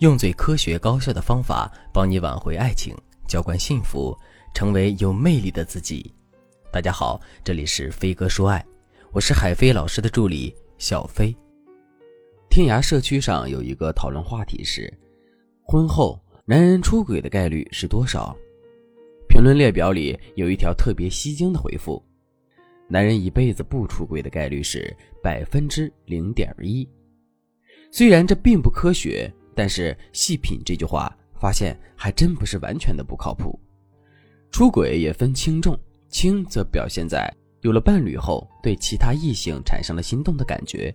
用最科学高效的方法帮你挽回爱情，浇灌幸福，成为有魅力的自己。大家好，这里是飞哥说爱，我是海飞老师的助理小飞。天涯社区上有一个讨论话题是：婚后男人出轨的概率是多少？评论列表里有一条特别吸睛的回复：男人一辈子不出轨的概率是百分之零点一。虽然这并不科学。但是细品这句话，发现还真不是完全的不靠谱。出轨也分轻重，轻则表现在有了伴侣后对其他异性产生了心动的感觉，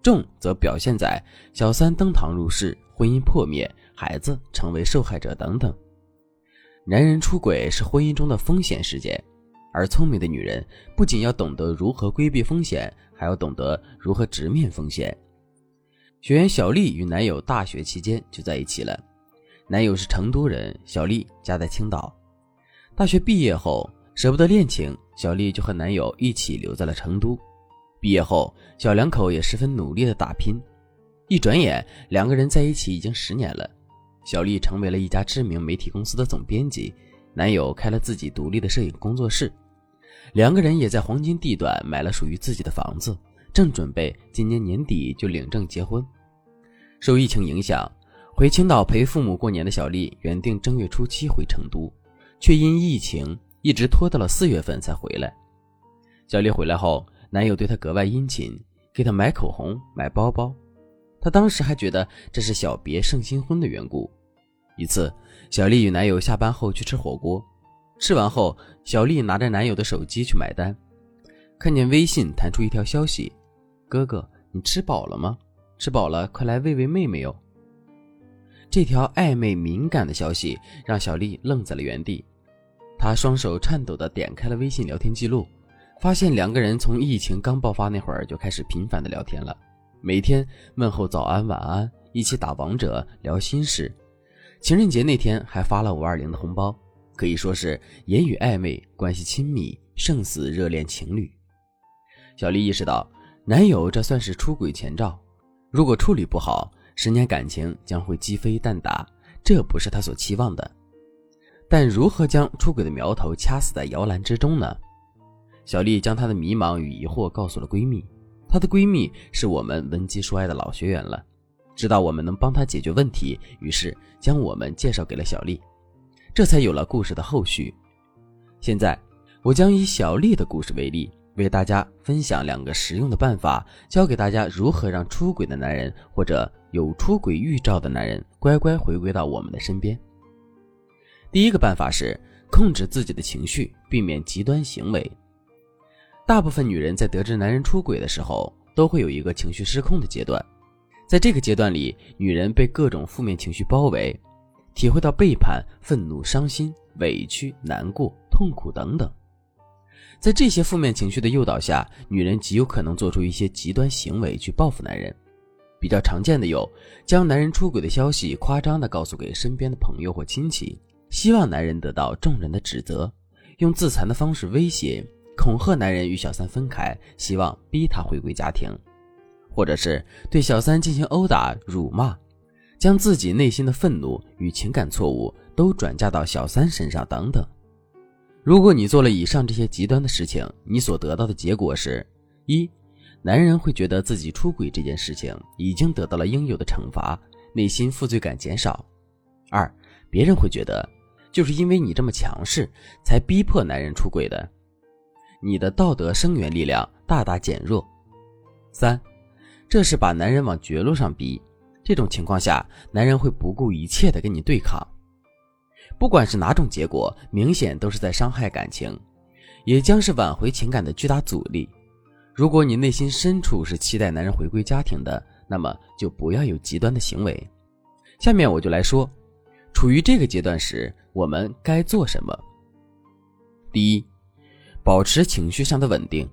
重则表现在小三登堂入室、婚姻破灭、孩子成为受害者等等。男人出轨是婚姻中的风险事件，而聪明的女人不仅要懂得如何规避风险，还要懂得如何直面风险。学员小丽与男友大学期间就在一起了，男友是成都人，小丽家在青岛。大学毕业后舍不得恋情，小丽就和男友一起留在了成都。毕业后，小两口也十分努力的打拼。一转眼，两个人在一起已经十年了。小丽成为了一家知名媒体公司的总编辑，男友开了自己独立的摄影工作室。两个人也在黄金地段买了属于自己的房子。正准备今年年底就领证结婚，受疫情影响，回青岛陪父母过年的小丽原定正月初七回成都，却因疫情一直拖到了四月份才回来。小丽回来后，男友对她格外殷勤，给她买口红、买包包。她当时还觉得这是小别胜新婚的缘故。一次，小丽与男友下班后去吃火锅，吃完后，小丽拿着男友的手机去买单，看见微信弹出一条消息。哥哥，你吃饱了吗？吃饱了，快来喂喂妹妹哟。这条暧昧敏感的消息让小丽愣在了原地，她双手颤抖地点开了微信聊天记录，发现两个人从疫情刚爆发那会儿就开始频繁的聊天了，每天问候早安晚安，一起打王者聊心事，情人节那天还发了五二零的红包，可以说是言语暧昧，关系亲密，胜似热恋情侣。小丽意识到。男友这算是出轨前兆，如果处理不好，十年感情将会鸡飞蛋打，这不是他所期望的。但如何将出轨的苗头掐死在摇篮之中呢？小丽将她的迷茫与疑惑告诉了闺蜜，她的闺蜜是我们闻鸡说爱的老学员了，知道我们能帮她解决问题，于是将我们介绍给了小丽，这才有了故事的后续。现在，我将以小丽的故事为例。为大家分享两个实用的办法，教给大家如何让出轨的男人或者有出轨预兆的男人乖乖回归到我们的身边。第一个办法是控制自己的情绪，避免极端行为。大部分女人在得知男人出轨的时候，都会有一个情绪失控的阶段，在这个阶段里，女人被各种负面情绪包围，体会到背叛、愤怒、伤心、委屈、难过、痛苦等等。在这些负面情绪的诱导下，女人极有可能做出一些极端行为去报复男人。比较常见的有，将男人出轨的消息夸张地告诉给身边的朋友或亲戚，希望男人得到众人的指责；用自残的方式威胁、恐吓男人与小三分开，希望逼他回归家庭；或者是对小三进行殴打、辱骂，将自己内心的愤怒与情感错误都转嫁到小三身上等等。如果你做了以上这些极端的事情，你所得到的结果是：一，男人会觉得自己出轨这件事情已经得到了应有的惩罚，内心负罪感减少；二，别人会觉得就是因为你这么强势，才逼迫男人出轨的，你的道德声援力量大大减弱；三，这是把男人往绝路上逼，这种情况下，男人会不顾一切的跟你对抗。不管是哪种结果，明显都是在伤害感情，也将是挽回情感的巨大阻力。如果你内心深处是期待男人回归家庭的，那么就不要有极端的行为。下面我就来说，处于这个阶段时我们该做什么。第一，保持情绪上的稳定。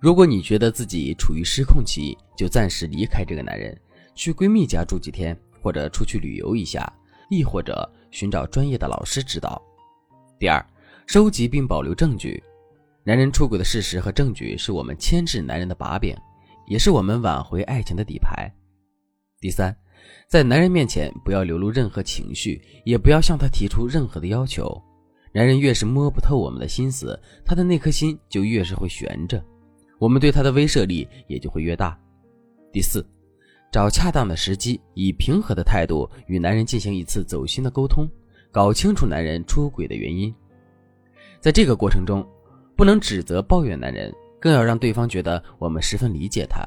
如果你觉得自己处于失控期，就暂时离开这个男人，去闺蜜家住几天，或者出去旅游一下，亦或者。寻找专业的老师指导。第二，收集并保留证据。男人出轨的事实和证据是我们牵制男人的把柄，也是我们挽回爱情的底牌。第三，在男人面前不要流露任何情绪，也不要向他提出任何的要求。男人越是摸不透我们的心思，他的那颗心就越是会悬着，我们对他的威慑力也就会越大。第四，找恰当的时机，以平和的态度与男人进行一次走心的沟通，搞清楚男人出轨的原因。在这个过程中，不能指责抱怨男人，更要让对方觉得我们十分理解他，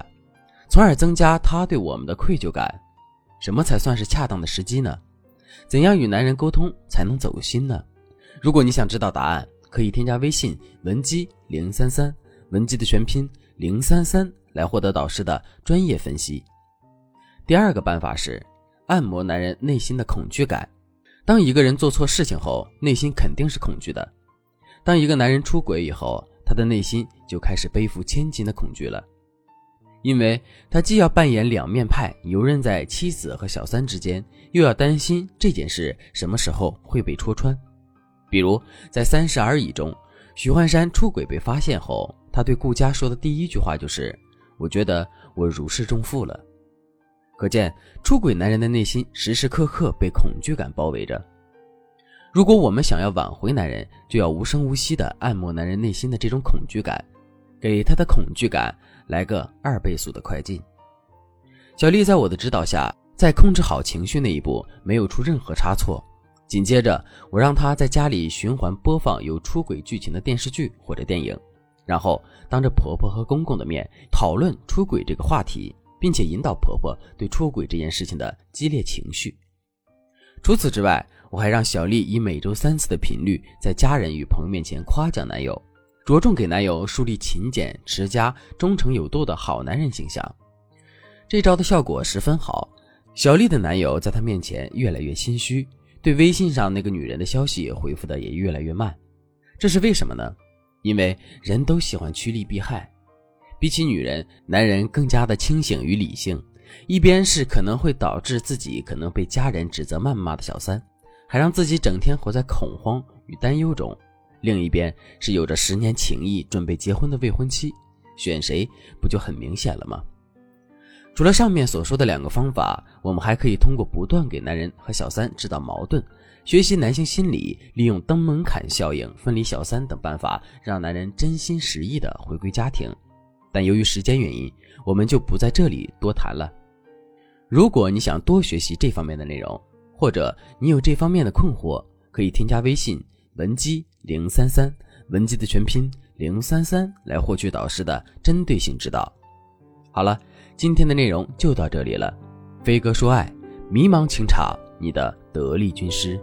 从而增加他对我们的愧疚感。什么才算是恰当的时机呢？怎样与男人沟通才能走心呢？如果你想知道答案，可以添加微信文姬零三三，文姬的全拼零三三，来获得导师的专业分析。第二个办法是按摩男人内心的恐惧感。当一个人做错事情后，内心肯定是恐惧的。当一个男人出轨以后，他的内心就开始背负千斤的恐惧了，因为他既要扮演两面派，游刃在妻子和小三之间，又要担心这件事什么时候会被戳穿。比如在《三十而已》中，许幻山出轨被发现后，他对顾佳说的第一句话就是：“我觉得我如释重负了。”可见出轨男人的内心时时刻刻被恐惧感包围着。如果我们想要挽回男人，就要无声无息地按摩男人内心的这种恐惧感，给他的恐惧感来个二倍速的快进。小丽在我的指导下，在控制好情绪那一步没有出任何差错。紧接着，我让她在家里循环播放有出轨剧情的电视剧或者电影，然后当着婆婆和公公的面讨论出轨这个话题，并且引导婆婆对出轨这件事情的激烈情绪。除此之外，我还让小丽以每周三次的频率，在家人与朋友面前夸奖男友，着重给男友树立勤俭持家、忠诚有度的好男人形象。这招的效果十分好，小丽的男友在她面前越来越心虚。对微信上那个女人的消息回复的也越来越慢，这是为什么呢？因为人都喜欢趋利避害，比起女人，男人更加的清醒与理性。一边是可能会导致自己可能被家人指责谩骂的小三，还让自己整天活在恐慌与担忧中；另一边是有着十年情谊、准备结婚的未婚妻，选谁不就很明显了吗？除了上面所说的两个方法，我们还可以通过不断给男人和小三制造矛盾，学习男性心理，利用登门槛效应、分离小三等办法，让男人真心实意的回归家庭。但由于时间原因，我们就不在这里多谈了。如果你想多学习这方面的内容，或者你有这方面的困惑，可以添加微信文姬零三三，文姬的全拼零三三，来获取导师的针对性指导。好了。今天的内容就到这里了，飞哥说爱，迷茫情场，你的得力军师。